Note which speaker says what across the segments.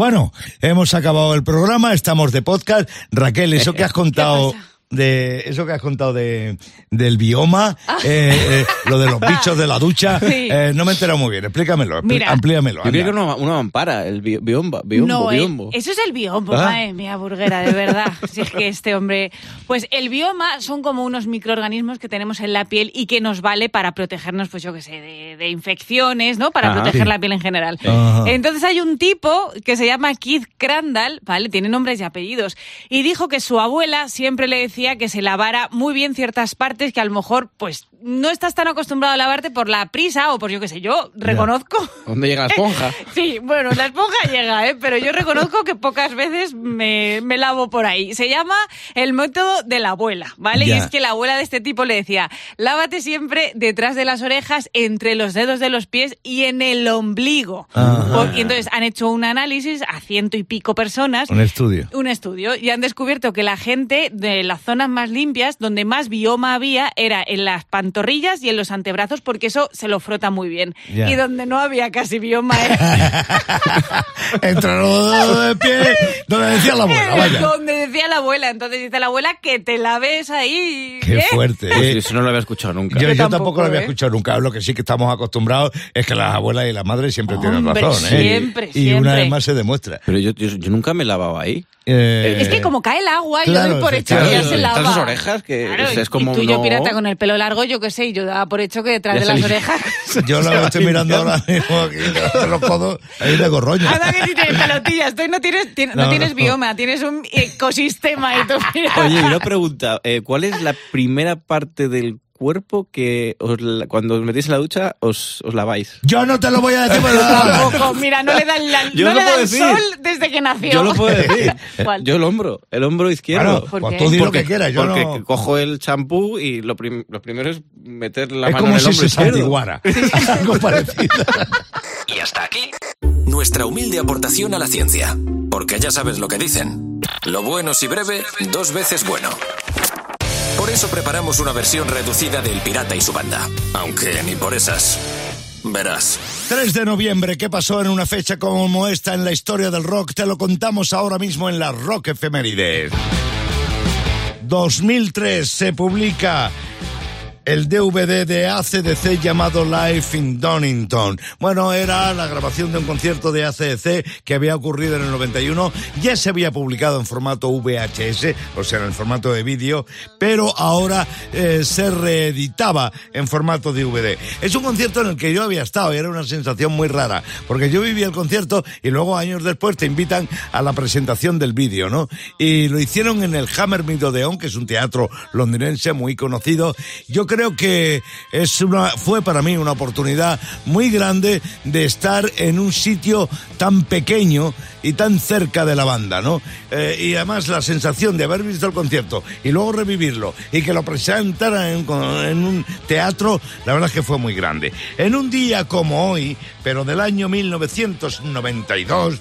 Speaker 1: Bueno, hemos acabado el programa, estamos de podcast. Raquel, eso que has contado de eso que has contado de del bioma, eh, eh, lo de los bichos de la ducha,
Speaker 2: Sí.
Speaker 1: eh, no me he enterado muy bien. Explícamelo,
Speaker 2: Mira.
Speaker 1: amplíamelo.
Speaker 3: Yo creo que
Speaker 1: anda.
Speaker 3: una, una mampara, el bi- biombo, biombo,
Speaker 2: no, eh,
Speaker 3: biombo.
Speaker 2: eso es el biombo,
Speaker 3: Ah.
Speaker 2: madre mía, burguera, de verdad. si es que este hombre... Pues el bioma son como unos microorganismos que tenemos en la piel y que nos vale para protegernos, pues yo qué sé, de, de infecciones, ¿no? Para
Speaker 3: Ajá.
Speaker 2: proteger
Speaker 1: Sí.
Speaker 2: la piel en general.
Speaker 1: Ajá.
Speaker 2: Entonces hay un tipo que se llama Keith Crandall, ¿vale? Tiene nombres y apellidos. Y dijo que su abuela siempre le decía que se lavara muy bien ciertas partes que a lo mejor, pues, no estás tan acostumbrado a lavarte por la prisa o por yo qué sé, yo reconozco...
Speaker 3: ¿Dónde llega la esponja?
Speaker 2: Sí, bueno, la esponja llega, ¿eh? pero yo reconozco que pocas veces me, me lavo por ahí. Se llama el método de la abuela, ¿vale?
Speaker 1: Ya.
Speaker 2: Y es que la abuela de este tipo le decía, lávate siempre detrás de las orejas, entre los dedos de los pies y en el ombligo.
Speaker 1: Ajá.
Speaker 2: Y entonces han hecho un análisis a ciento y pico personas
Speaker 1: Un estudio.
Speaker 2: un estudio y han descubierto que la gente de las zonas más limpias, donde más bioma había, era en las pantorrillas y en los antebrazos, porque eso se lo frota muy bien. Y donde no había casi bioma era
Speaker 1: Entre los dedos de pie, donde decía la abuela, vaya.
Speaker 2: donde decía la abuela. Entonces dice la abuela que te la ves ahí.
Speaker 1: Qué
Speaker 2: ¿eh?
Speaker 1: fuerte.
Speaker 3: Pues
Speaker 1: eh.
Speaker 3: eso no lo había escuchado nunca.
Speaker 1: Yo,
Speaker 2: Yo
Speaker 1: yo tampoco,
Speaker 2: tampoco,
Speaker 1: lo había
Speaker 2: ¿eh?
Speaker 1: escuchado nunca. Lo que sí que estamos acostumbrados es que las abuelas y las madres siempre tienen razón. ¿eh?
Speaker 2: siempre,
Speaker 1: y una
Speaker 2: siempre.
Speaker 1: vez más se demuestra.
Speaker 3: Pero yo, yo, yo nunca me lavaba ahí.
Speaker 1: Eh,
Speaker 2: Es que como cae el agua, yo
Speaker 1: claro,
Speaker 2: doy por hecho que lava.
Speaker 3: sus orejas, que
Speaker 2: Claro,
Speaker 3: es- como
Speaker 2: y tú y yo
Speaker 3: no-
Speaker 2: pirata con el pelo largo, yo qué sé, y yo daba por hecho que detrás
Speaker 3: Ya
Speaker 2: de las orejas...
Speaker 1: Yo lo estoy mirando ahora mismo aquí, de los codos, ahí de gorroño.
Speaker 2: Anda que si tienes pelotillas, tú no tienes, tien- no
Speaker 1: No,
Speaker 2: tienes
Speaker 1: no.
Speaker 2: bioma, tienes un ecosistema y tú.
Speaker 3: Oye, y una pregunta. eh, ¿Cuál es la primera parte del cuerpo que os cuando os metéis en la ducha os, os laváis?
Speaker 1: Yo no te lo voy a decir, pero
Speaker 2: Tampoco, mira, no le dan, la-
Speaker 3: Yo
Speaker 2: no
Speaker 3: lo
Speaker 2: le dan sol desde que nació.
Speaker 3: Yo lo puedo decir.
Speaker 2: ¿Cuál?
Speaker 3: Yo el hombro, el hombro izquierdo.
Speaker 1: Claro,
Speaker 2: ¿Por
Speaker 1: pues
Speaker 2: qué?
Speaker 1: tú di lo
Speaker 3: Porque,
Speaker 1: que quieras, yo
Speaker 3: porque
Speaker 1: no...
Speaker 3: cojo el champú y lo, prim- lo primero es meter la
Speaker 1: Es
Speaker 3: mano
Speaker 1: como
Speaker 3: en el
Speaker 1: si
Speaker 3: hombro
Speaker 1: se
Speaker 3: izquierdo.
Speaker 1: Algo parecido.
Speaker 4: Y hasta aquí nuestra humilde aportación a la ciencia. Porque ya sabes lo que dicen. Lo bueno si breve, dos veces bueno. Por eso preparamos una versión reducida del Pirata y su banda. Aunque ni por esas. Verás.
Speaker 1: 3 de noviembre, ¿qué pasó en una fecha como esta en la historia del rock? Te lo contamos ahora mismo en la Rock Efemérides. 2003 se publica el DVD de ACDC llamado Live in Donington. Bueno, era la grabación de un concierto de ACDC que había ocurrido en el 91. Ya se había publicado en formato VHS, o sea, en el formato de vídeo, pero ahora eh, se reeditaba en formato DVD. Es un concierto en el que yo había estado y era una sensación muy rara, porque yo viví el concierto y luego años después te invitan a la presentación del vídeo, ¿no? Y lo hicieron en el Hammersmith Odeon, que es un teatro londinense muy conocido. Yo creo que es una, fue para mí una oportunidad muy grande de estar en un sitio tan pequeño y tan cerca de la banda, ¿no? Eh, y además la sensación de haber visto el concierto y luego revivirlo y que lo presentaran en, en un teatro, la verdad es que fue muy grande. En un día como hoy, pero del año 1992,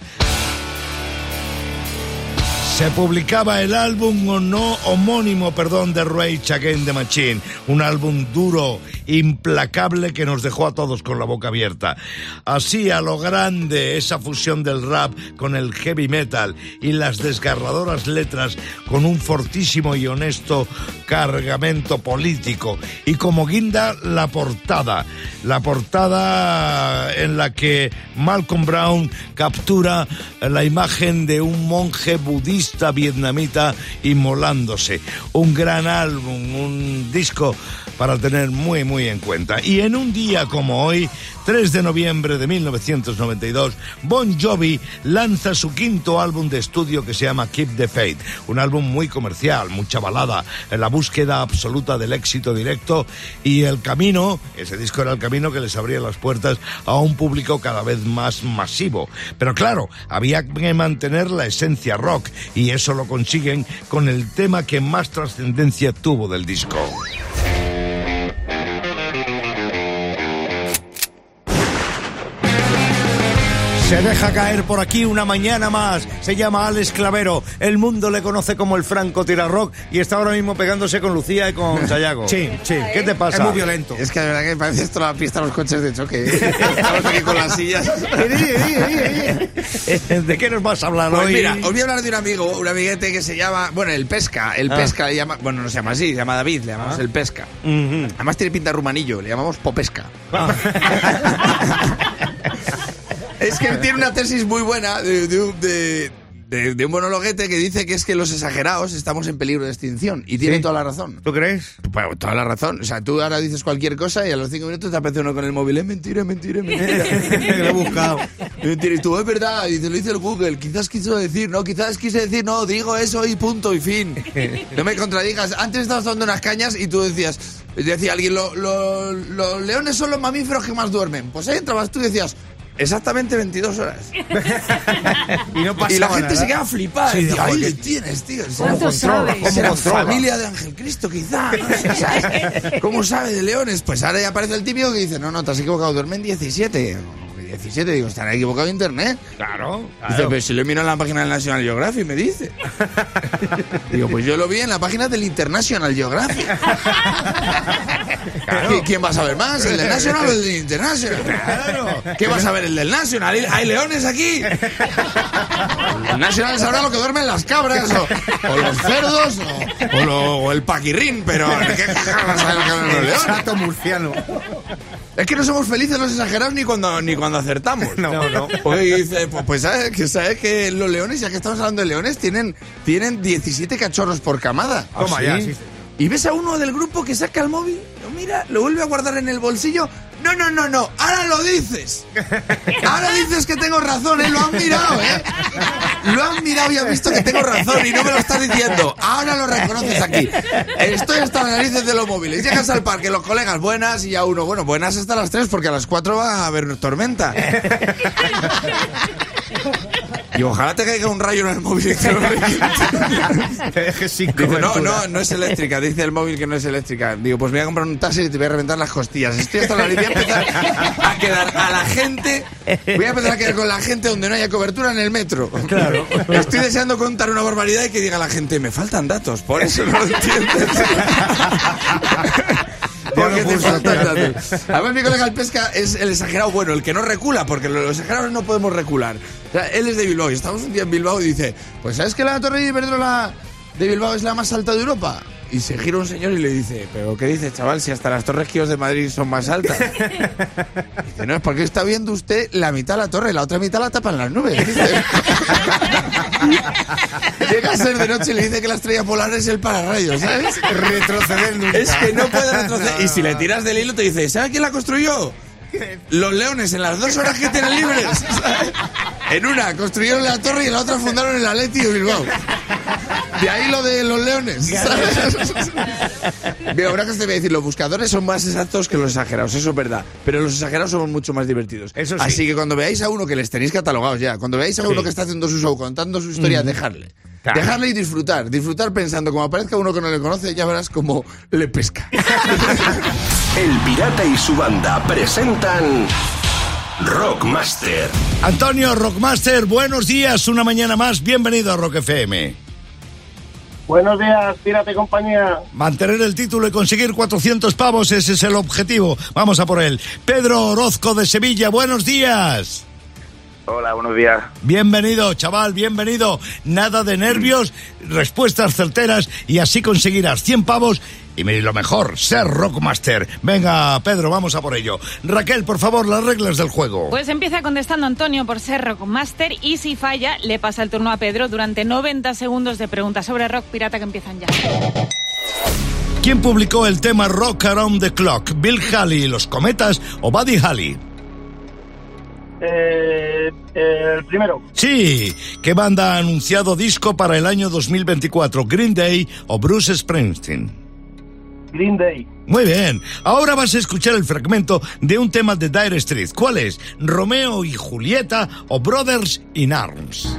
Speaker 1: se publicaba el álbum o no homónimo, perdón, de Rage Against the Machine, un álbum duro, implacable que nos dejó a todos con la boca abierta. Así a lo grande esa fusión del rap con el heavy metal y las desgarradoras letras con un fortísimo y honesto cargamento político y como guinda la portada, la portada en la que Malcolm Brown captura la imagen de un monje budista vietnamita inmolándose. Un gran álbum, un disco para tener muy, muy en cuenta. Y en un día como hoy, 3 de noviembre de 1992, Bon Jovi lanza su quinto álbum de estudio que se llama Keep the Faith. Un álbum muy comercial, mucha balada, en la búsqueda absoluta del éxito directo y el camino, ese disco era el camino que les abría las puertas a un público cada vez más masivo. Pero claro, había que mantener la esencia rock y eso lo consiguen con el tema que más trascendencia tuvo del disco. Se deja caer por aquí una mañana más. Se llama Alex Clavero. El mundo le conoce como el Franco Tirarrock y está ahora mismo pegándose con Lucía y con Sayago.
Speaker 5: Sí, sí.
Speaker 1: ¿Qué te pasa?
Speaker 5: Es muy violento.
Speaker 6: Es que de verdad que parece esto la pista de los coches de choque. ¿eh? Estamos aquí con las sillas.
Speaker 1: ¿De qué nos vas a hablar
Speaker 6: Pues
Speaker 1: hoy?
Speaker 6: mira, os voy a hablar de un amigo, un amiguete que se llama, bueno, el Pesca. El
Speaker 1: Ah.
Speaker 6: Pesca le llama, bueno, no se llama así, se llama David, le llamamos el Pesca. Además tiene pinta de rumanillo, le llamamos Popesca. es que él tiene una tesis muy buena de, de un- de- de- un monologuete que dice que es que los exagerados estamos en peligro de extinción. Y tiene
Speaker 1: ¿Sí?
Speaker 6: toda la razón.
Speaker 1: ¿Tú crees?
Speaker 6: Bueno, toda la razón. O sea, tú ahora dices cualquier cosa y a los cinco minutos te aparece uno con el móvil. Es mentira, es mentira, es mentira.
Speaker 5: Lo he buscado.
Speaker 6: Mentira. Y tú, es verdad. Y te lo dice el Google. Quizás quiso decir, no, quizás quise decir, no, digo eso y punto y fin. No me contradigas. Antes estabas tomando unas cañas y tú decías, decía alguien, "Lo- lo- los leones son los mamíferos que más duermen. Pues ahí entrabas tú y decías, exactamente 22 horas.
Speaker 5: Y no pasaba
Speaker 6: Y la gente se queda flipada.
Speaker 5: Sí, joder,
Speaker 6: ahí le tienes, tío.
Speaker 2: ¿Cuánto
Speaker 6: ¿Cómo controla? Será
Speaker 1: controla?
Speaker 6: familia de Ángel Cristo, quizá. ¿Cómo sabe de leones? Pues ahora ya aparece el típico que dice, no, no, te has equivocado, duermen 17. 17, digo, estará equivocado internet.
Speaker 1: Claro.
Speaker 6: Dice, pero si lo he mirado en la página del National Geographic, me dice. Digo, pues yo lo vi en la página del International Geographic. ¿Qui- ¿Quién va a saber más? ¿El del National o el del International?
Speaker 1: Claro.
Speaker 6: ¿Qué vas a ver? ¿El del National? ¿Hay- ¿Hay leones aquí? El National sabrá lo que duermen las cabras o, o los cerdos o, o lo- o el paquirrín, pero ¿qué vas a ver lo que duermen los leones?
Speaker 5: murciano.
Speaker 6: Es que no somos felices los exagerados ni cuando, ni cuando acertamos.
Speaker 5: No, no.
Speaker 6: Y dice, pues, pues sabes que sabes que los leones, ya que estamos hablando de leones, tienen, tienen 17 cachorros por camada.
Speaker 5: Toma
Speaker 1: ¿Ah,
Speaker 5: ya,
Speaker 1: sí?
Speaker 5: sí.
Speaker 6: Y ves a uno del grupo que saca el móvil, lo mira, lo vuelve a guardar en el bolsillo. No, no, no, no, ahora lo dices. Ahora dices que tengo razón, ¿eh? Lo han mirado, ¿eh? Lo han mirado y han visto que tengo razón y no me lo estás diciendo. Ahora lo reconoces aquí. Estoy hasta las narices de los móviles. Llegas al parque, los colegas, buenas, y a uno, bueno, buenas hasta las 3 porque a las 4 va a haber tormenta. Y ojalá te caiga un rayo en el móvil te
Speaker 5: dejes sin
Speaker 6: Dice, no, no, no es eléctrica. Dice el móvil que no es eléctrica. Digo, pues me voy a comprar un taxi y te voy a reventar las costillas. Estoy hasta la nariz. Voy a empezar a quedar a la gente. Voy a empezar a quedar con la gente donde no haya cobertura en el metro. Claro. Estoy deseando contar una barbaridad y que diga la gente, me faltan datos. Por eso no lo entiendes. Porque te faltan datos. Además, mi colega el pesca es el exagerado bueno, el que no recula, porque los exagerados no podemos recular. O sea, él es de Bilbao y estamos un día en Bilbao y dice, pues ¿sabes que la Torre de Iberdrola de Bilbao es la más alta de Europa? Y se gira un señor y le dice, ¿pero qué dice, chaval? Si hasta las Torres Kios de Madrid son más altas. Dice, no, es porque está viendo usted la mitad de la torre, la otra mitad la tapan las nubes. Dice. Llega a ser de noche y le dice que la estrella polar es el pararrayos, ¿sabes?
Speaker 5: Retroceder nunca.
Speaker 6: Es que no puede retroceder. Y si le tiras del hilo te dice, ¿sabe quién la construyó? Los leones en las dos horas que tienen libres. ¿sabes? En una construyeron la torre y en la otra fundaron el Atleti de Bilbao. De ahí lo de los leones. ¿sabes? Mira, una cosa te voy a decir, los buscadores son más exactos que los exagerados, eso es verdad. Pero los exagerados somos mucho más divertidos.
Speaker 1: Eso sí.
Speaker 6: Así que cuando veáis a uno que les tenéis catalogados ya, cuando veáis a uno que está haciendo su show, contando su historia, dejarle.
Speaker 1: Claro.
Speaker 6: Dejarle y disfrutar. Disfrutar pensando, como aparezca uno que no le conoce, ya verás cómo le pesca.
Speaker 7: El Pirata y su banda presentan Rockmaster.
Speaker 1: Antonio Rockmaster, buenos días, una mañana más. Bienvenido a Rock FM.
Speaker 8: Buenos días, Pírate compañía.
Speaker 1: Mantener el título y conseguir 400 pavos, ese es el objetivo. Vamos a por él. Pedro Orozco de Sevilla, buenos días.
Speaker 8: Hola, buenos días.
Speaker 1: Bienvenido, chaval, bienvenido. Nada de nervios, respuestas certeras y así conseguirás 100 pavos y me- lo mejor, ser Rockmaster. Venga, Pedro, vamos a por ello. Raquel, por favor, las reglas del juego.
Speaker 2: Pues empieza contestando Antonio por ser Rockmaster y si falla, le pasa el turno a Pedro durante 90 segundos de preguntas sobre rock pirata que empiezan ya.
Speaker 1: ¿Quién publicó el tema Rock Around the Clock? ¿Bill Haley y los Cometas o Buddy Holly?
Speaker 8: Eh, eh, el primero,
Speaker 1: Sí, ¿qué banda ha anunciado disco para el año 2024? ¿Green Day o Bruce Springsteen?
Speaker 8: Green Day.
Speaker 1: Muy bien, ahora vas a escuchar el fragmento de un tema de Dire Street. ¿Cuál es? ¿Romeo y Julieta o Brothers in Arms?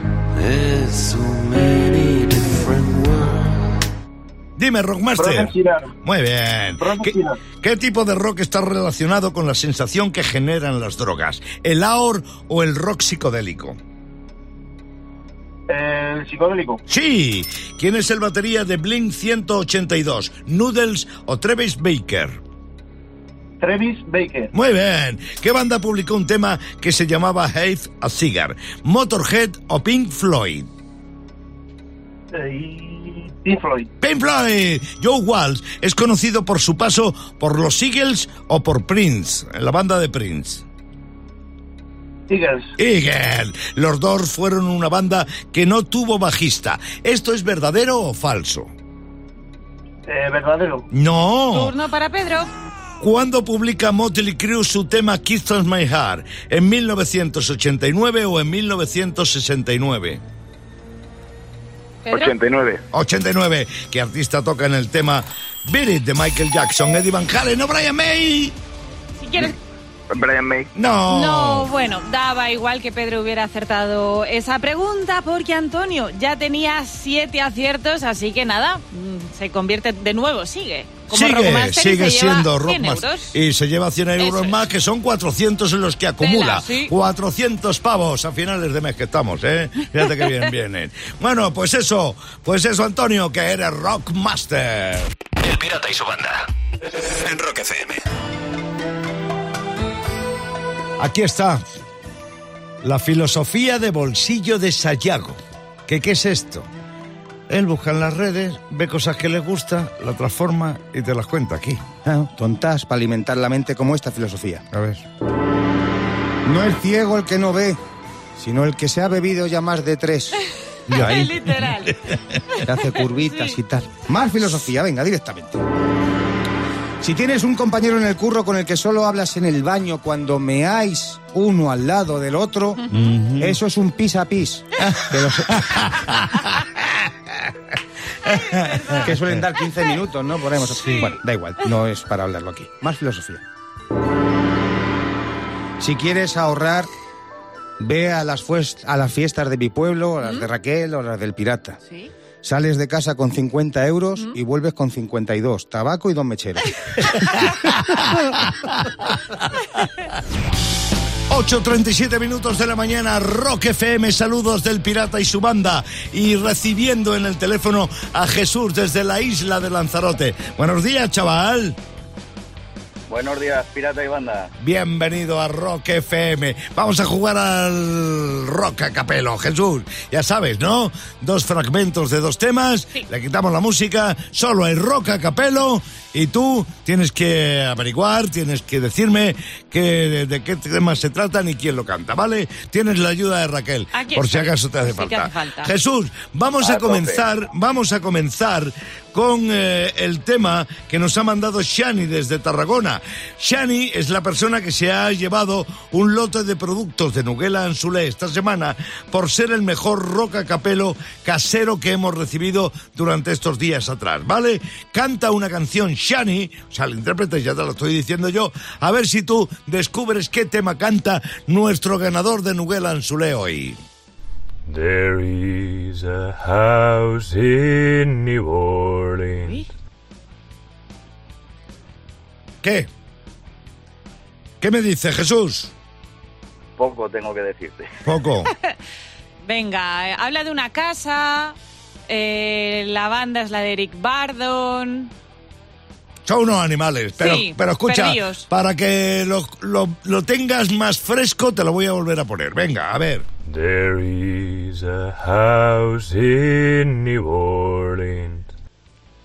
Speaker 1: Dime, Rockmaster.
Speaker 8: Frank Sinatra.
Speaker 1: Muy bien. ¿Qué, qué tipo de rock está relacionado con la sensación que generan las drogas? ¿El AOR o el rock psicodélico?
Speaker 8: El psicodélico.
Speaker 1: Sí. ¿Quién es el batería de Blink 182? ¿Noodles o Travis Baker?
Speaker 8: Travis Baker.
Speaker 1: Muy bien. ¿Qué banda publicó un tema que se llamaba Hate a Cigar? ¿Motorhead o Pink Floyd?
Speaker 8: Eh, Pink Floyd.
Speaker 1: Pink Floyd. Joe Walsh es conocido por su paso por los Eagles o por Prince, en la banda de Prince.
Speaker 8: Eagles.
Speaker 1: Eagle. Los Doors fueron una banda que no tuvo bajista. ¿Esto es verdadero o falso?
Speaker 8: Eh, verdadero.
Speaker 1: No.
Speaker 2: Turno para Pedro.
Speaker 1: ¿Cuándo publica Motley Crue su tema Kiss on My Heart? ¿En 1989 o en 1969?
Speaker 2: Pedro.
Speaker 8: 89.
Speaker 1: 89. ¿Qué artista toca en el tema Beat It de Michael Jackson? Eddie Van Halen, no Brian May.
Speaker 2: Si quieres.
Speaker 8: Brian May.
Speaker 1: No.
Speaker 2: No, bueno, daba igual que Pedro hubiera acertado esa pregunta porque Antonio ya tenía siete aciertos, así que nada, mm, se convierte de nuevo, sigue. Como
Speaker 1: Sigue, sigue
Speaker 2: se lleva
Speaker 1: siendo
Speaker 2: 100
Speaker 1: Rockmaster.
Speaker 2: euros.
Speaker 1: Y se lleva 100 euros
Speaker 2: Eso es.
Speaker 1: más, que son 400 en los que acumula.
Speaker 2: sí.
Speaker 1: 400 pavos a finales de mes que estamos, ¿eh? Fíjate que bien vienen. Bueno, pues eso, pues eso, Antonio, que eres Rockmaster.
Speaker 4: El pirata y su banda. En Rock FM.
Speaker 1: Aquí está. La filosofía de bolsillo de Sayago. ¿Qué, ¿Qué es esto? Él busca en las redes, ve cosas que le gusta, la transforma y te las cuenta aquí.
Speaker 5: Ah, tontas para alimentar la mente como esta filosofía.
Speaker 1: A ver.
Speaker 5: No es ciego el que no ve, sino el que se ha bebido ya más de tres. Y ahí
Speaker 2: Literal.
Speaker 5: se hace curvitas
Speaker 2: Sí.
Speaker 5: y tal. Más filosofía, venga, directamente. Si tienes un compañero en el curro con el que solo hablas en el baño cuando meáis uno al lado del otro, eso es un pis a pis. Que suelen dar 15 minutos, ¿no? Ponemos Bueno, da igual, no es para hablarlo aquí. Más filosofía. Si quieres ahorrar, ve a las, a las fiestas de mi pueblo, a las de Raquel o las del pirata.
Speaker 2: Sí.
Speaker 5: Sales de casa con 50 euros y vuelves con 52. Tabaco y dos mecheros.
Speaker 1: 8.37 minutos de la mañana, Rock FM, saludos del pirata y su banda. Y recibiendo en el teléfono a Jesús desde la isla de Lanzarote. Buenos días, chaval.
Speaker 8: Buenos días, pirata y banda.
Speaker 1: Bienvenido a Rock FM. Vamos a jugar al Rock a Capelo. Jesús, ya sabes, ¿no? Dos fragmentos de dos temas,
Speaker 2: Sí.
Speaker 1: le quitamos la música, solo hay Rock a Capelo y tú tienes que averiguar, tienes que decirme que, de, de qué temas se tratan y quién lo canta, ¿vale? Tienes la ayuda de Raquel,
Speaker 2: Aquí
Speaker 1: por si acaso te hace,
Speaker 2: Sí que
Speaker 1: falta.
Speaker 2: hace falta.
Speaker 1: Jesús, vamos a, comenzar, vamos a comenzar con eh, el tema que nos ha mandado Shani desde Tarragona. Shani es la persona que se ha llevado un lote de productos de Nuguela Anzulé esta semana por ser el mejor roca capelo casero que hemos recibido durante estos días atrás, ¿vale? Canta una canción Shani, o sea, el intérprete ya te lo estoy diciendo yo, a ver si tú descubres qué tema canta nuestro ganador de Nuguela Anzulé hoy.
Speaker 9: There is a house in New Orleans.
Speaker 1: ¿Qué? ¿Qué me dice Jesús?
Speaker 8: Poco tengo que decirte.
Speaker 1: Poco.
Speaker 2: Venga, eh, habla de una casa. eh, la banda es la de Eric Bardon.
Speaker 1: Son unos animales, pero,
Speaker 2: Sí,
Speaker 1: pero escucha,
Speaker 2: perdidos.
Speaker 1: para que lo, lo- lo tengas más fresco, te lo voy a volver a poner. Venga, a ver.
Speaker 9: There is a house in New Orleans.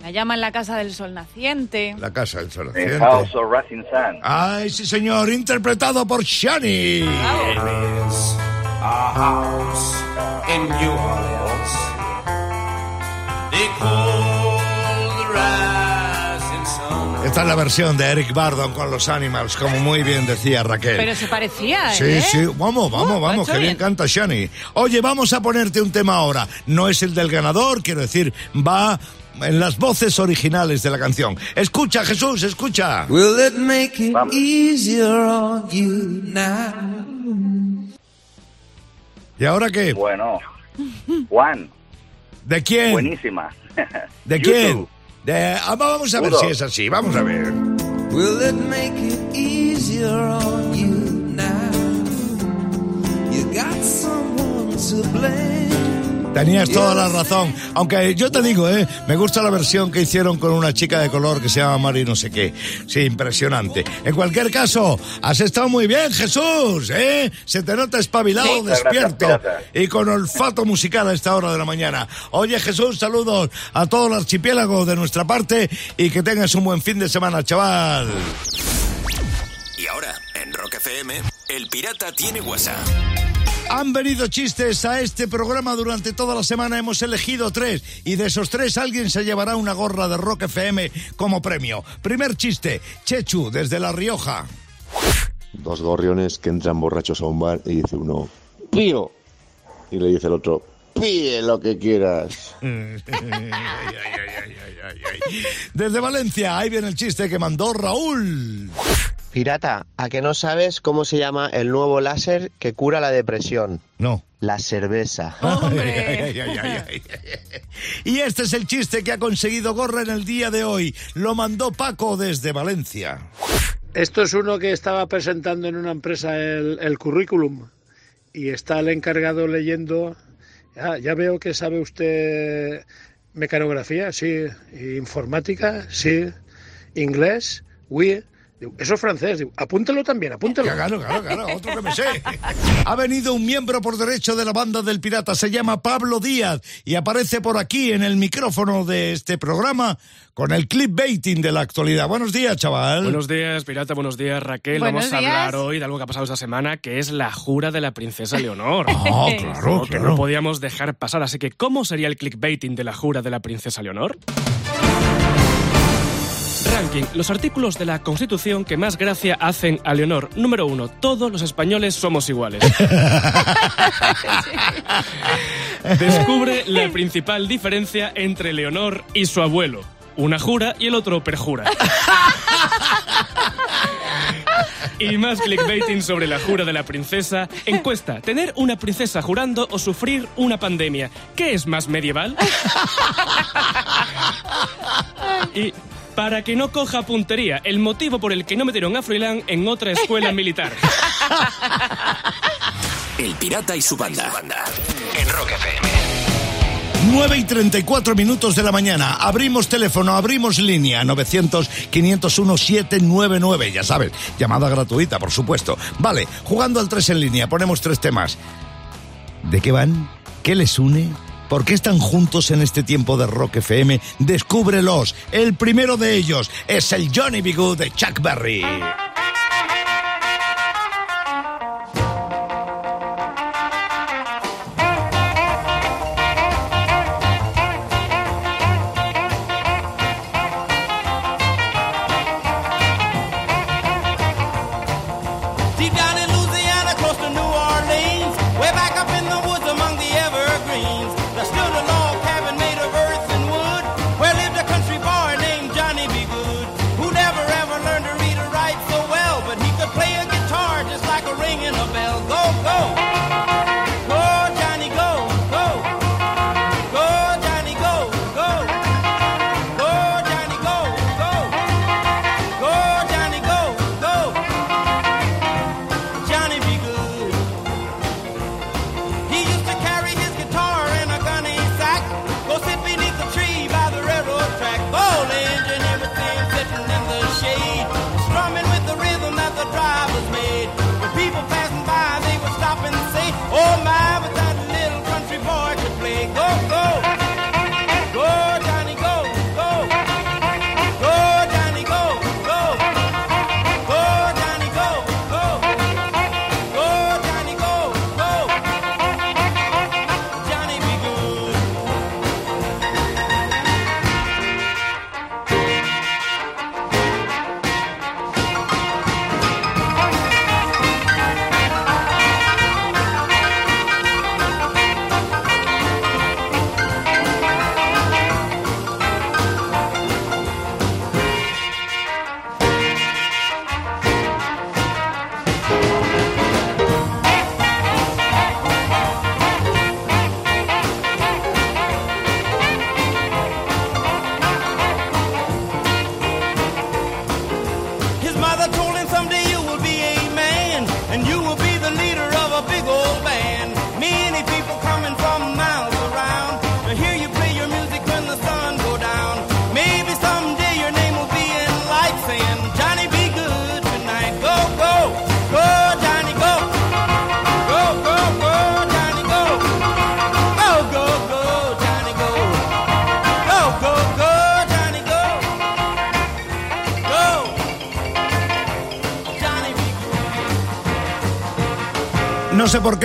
Speaker 2: La llaman la casa del sol naciente.
Speaker 1: La casa del sol.
Speaker 8: En
Speaker 1: naciente.
Speaker 8: House of Rising Sun.
Speaker 1: Ay, sí, señor, interpretado por Shani.
Speaker 10: a house in New Orleans. They call the rising sun.
Speaker 1: Esta es la versión de Eric Bardon con los Animals, como muy bien decía Raquel.
Speaker 2: Pero se parecía,
Speaker 1: Sí,
Speaker 2: ¿eh?
Speaker 1: sí, vamos, vamos,
Speaker 2: Uh,
Speaker 1: vamos, que bien
Speaker 2: bien.
Speaker 1: canta Shani. Oye, vamos a ponerte un tema ahora. No es el del ganador, quiero decir, va en las voces originales de la canción. Escucha, Jesús, escucha.
Speaker 10: Will it make it
Speaker 8: Vamos.
Speaker 10: easier on you now?
Speaker 1: ¿Y ahora qué?
Speaker 8: Bueno. Juan,
Speaker 1: ¿De quién?
Speaker 8: buenísima.
Speaker 1: ¿De quién? De- ah, vamos a ver
Speaker 8: Uno.
Speaker 1: si es así, vamos a ver.
Speaker 10: Will it make it easier on you now? You got someone to blame.
Speaker 1: Tenías toda la razón. Aunque yo te digo, ¿eh? me gusta la versión que hicieron con una chica de color que se llama Mari no sé qué. Sí, impresionante. En cualquier caso, has estado muy bien, Jesús. ¿eh? Se te nota espabilado,
Speaker 8: Sí. Muchas gracias,
Speaker 1: despierto y con olfato musical a esta hora de la mañana. Oye, Jesús, saludos a todo el archipiélago de nuestra parte y que tengas un buen fin de semana, chaval.
Speaker 4: Y ahora, en Rock FM, el pirata tiene WhatsApp.
Speaker 1: Han venido chistes a este programa durante toda la semana. Hemos elegido tres y de esos tres alguien se llevará una gorra de Rock FM como premio. Primer chiste, Chechu desde La Rioja.
Speaker 11: Dos gorriones que entran borrachos a un bar y dice uno, pío. Y le dice el otro, píe lo que quieras.
Speaker 1: Desde Valencia, ahí viene el chiste que mandó Raúl.
Speaker 12: Pirata, ¿a que no sabes cómo se llama el nuevo láser que cura la depresión?
Speaker 1: No.
Speaker 12: La cerveza.
Speaker 1: Ay, ay, ay, ay, ay. Y este es el chiste que ha conseguido gorra en el día de hoy. Lo mandó Paco desde Valencia.
Speaker 13: Esto es uno que estaba presentando en una empresa el, el currículum y está el encargado leyendo. Ah, ya veo que sabe usted mecanografía, sí, informática, sí, inglés, oui. Digo, Eso es francés, Digo, apúntalo también, apúntalo.
Speaker 1: Claro, claro, claro, otro que me sé. Ha venido un miembro por derecho de la banda del pirata, se llama Pablo Díaz y aparece por aquí en el micrófono de este programa con el clipbaiting de la actualidad. Buenos días, chaval.
Speaker 14: Buenos días, Pirata. Buenos días, Raquel.
Speaker 2: Buenos
Speaker 14: Vamos a
Speaker 2: días.
Speaker 14: hablar hoy de algo que ha pasado esta semana, que es la jura de la princesa Leonor.
Speaker 1: Ah, claro,
Speaker 14: que
Speaker 1: claro.
Speaker 14: no podíamos dejar pasar. Así que, ¿cómo sería el clickbaiting de la jura de la princesa Leonor? Ranking. Los artículos de la Constitución que más gracia hacen a Leonor. Número uno. Todos los españoles somos iguales. Descubre la principal diferencia entre Leonor y su abuelo. Una jura y el otro perjura. Y más clickbaiting sobre la jura de la princesa. Encuesta, ¿tener una princesa jurando o sufrir una pandemia? ¿Qué es más medieval? Y para que no coja puntería, el motivo por el que no metieron a Froilán en otra escuela militar.
Speaker 4: El pirata y su banda. En Rock FM.
Speaker 1: 9 y 34 minutos de la mañana. Abrimos teléfono, abrimos línea 900-501-799. Ya sabes, llamada gratuita, por supuesto. Vale, jugando al 3 en línea, ponemos tres temas. ¿De qué van? ¿Qué les une? ¿Por qué están juntos en este tiempo de Rock FM? Descúbrelos. El primero de ellos es el Johnny B. De Chuck Berry.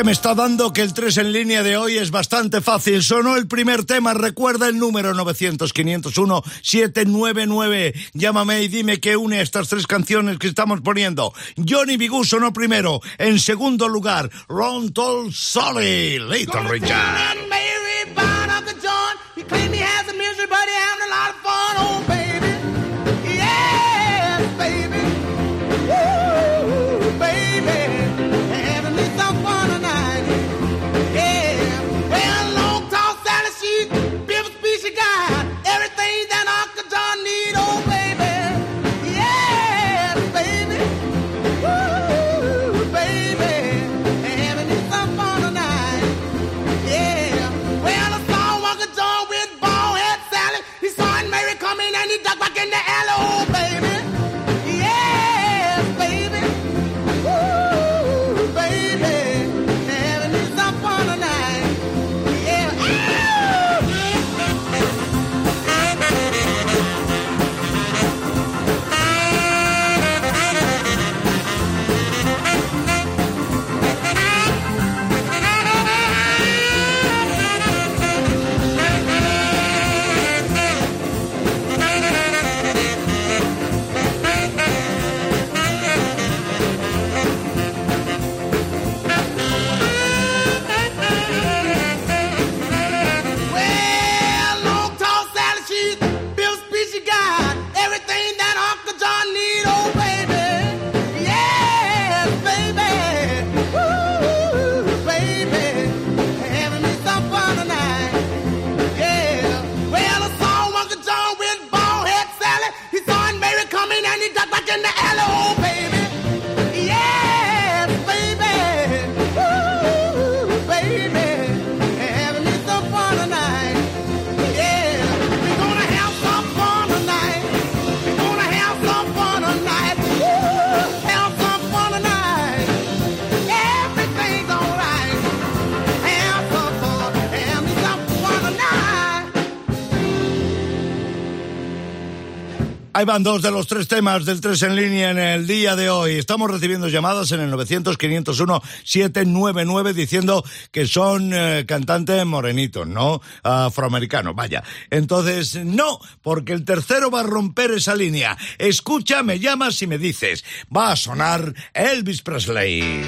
Speaker 15: que me está dando que el 3 en línea de hoy es bastante fácil. Sonó el primer tema, recuerda el número 900-501-799. Llámame y dime qué une estas tres canciones que estamos poniendo. Johnny Bigú sonó primero, en segundo lugar, Ron Tol Solly, Little Richard. Ahí van dos de los tres temas del 3 en línea en el día de hoy. Estamos recibiendo llamadas en el 900-501-799 diciendo que son eh, cantantes morenitos, ¿no? Afroamericanos, vaya. Entonces, no, porque el tercero va a romper esa línea. Escucha, me llamas y me dices. Va a sonar Elvis Presley.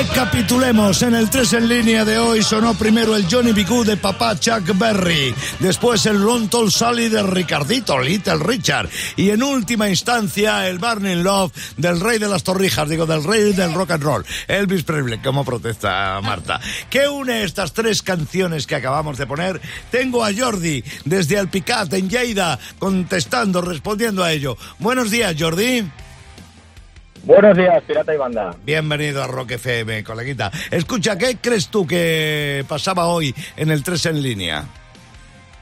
Speaker 1: Recapitulemos, en el 3 en línea de hoy sonó primero el Johnny B. De papá Chuck Berry, después el Ron Tall Sally de Ricardito, Little Richard, y en última instancia el Burning Love del rey de las torrijas, digo, del rey del rock and roll, Elvis Presley, como protesta Marta. ¿Qué une estas tres canciones que acabamos de poner? Tengo a Jordi desde Alpicat en Lleida contestando, respondiendo a ello. Buenos días, Jordi.
Speaker 16: Buenos días, Pirata y Banda.
Speaker 1: Bienvenido a Rock FM, coleguita. Escucha, ¿qué crees tú que pasaba hoy en el 3 en línea?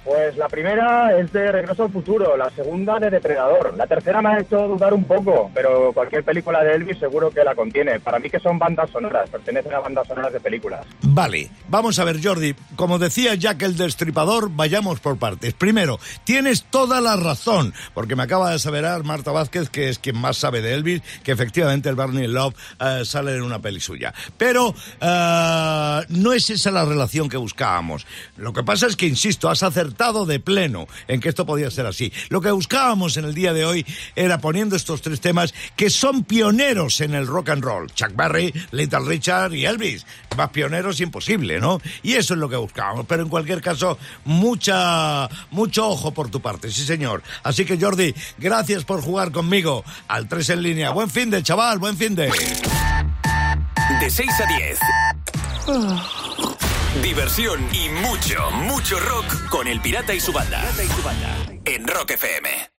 Speaker 16: Pues la primera es de Regreso al Futuro, la segunda de Depredador. La tercera me ha hecho dudar un poco, pero cualquier película de Elvis seguro que la contiene. Para mí que son bandas sonoras, pertenecen a bandas sonoras de películas.
Speaker 1: Vale, vamos a ver, Jordi. Como decía Jack el Destripador, vayamos por partes. Primero, tienes toda la razón, porque me acaba de aseverar Marta Vázquez, que es quien más sabe de Elvis, que efectivamente el Barney Love eh, sale en una peli suya. Pero eh, no es esa la relación que buscábamos. Lo que pasa es que, insisto, has acertado de pleno en que esto podía ser así. Lo que buscábamos en el día de hoy era poniendo estos tres temas que son pioneros en el rock and roll. Chuck Berry, Little Richard y Elvis. Más pioneros imposible, ¿no? Y eso es lo que buscábamos. Pero en cualquier caso, mucha, mucho ojo por tu parte, sí señor. Así que Jordi, gracias por jugar conmigo al 3 en línea. Buen fin de, chaval, buen fin de.
Speaker 4: De 6 a 10. Diversión y mucho, mucho rock con el pirata y su banda. En Rock FM.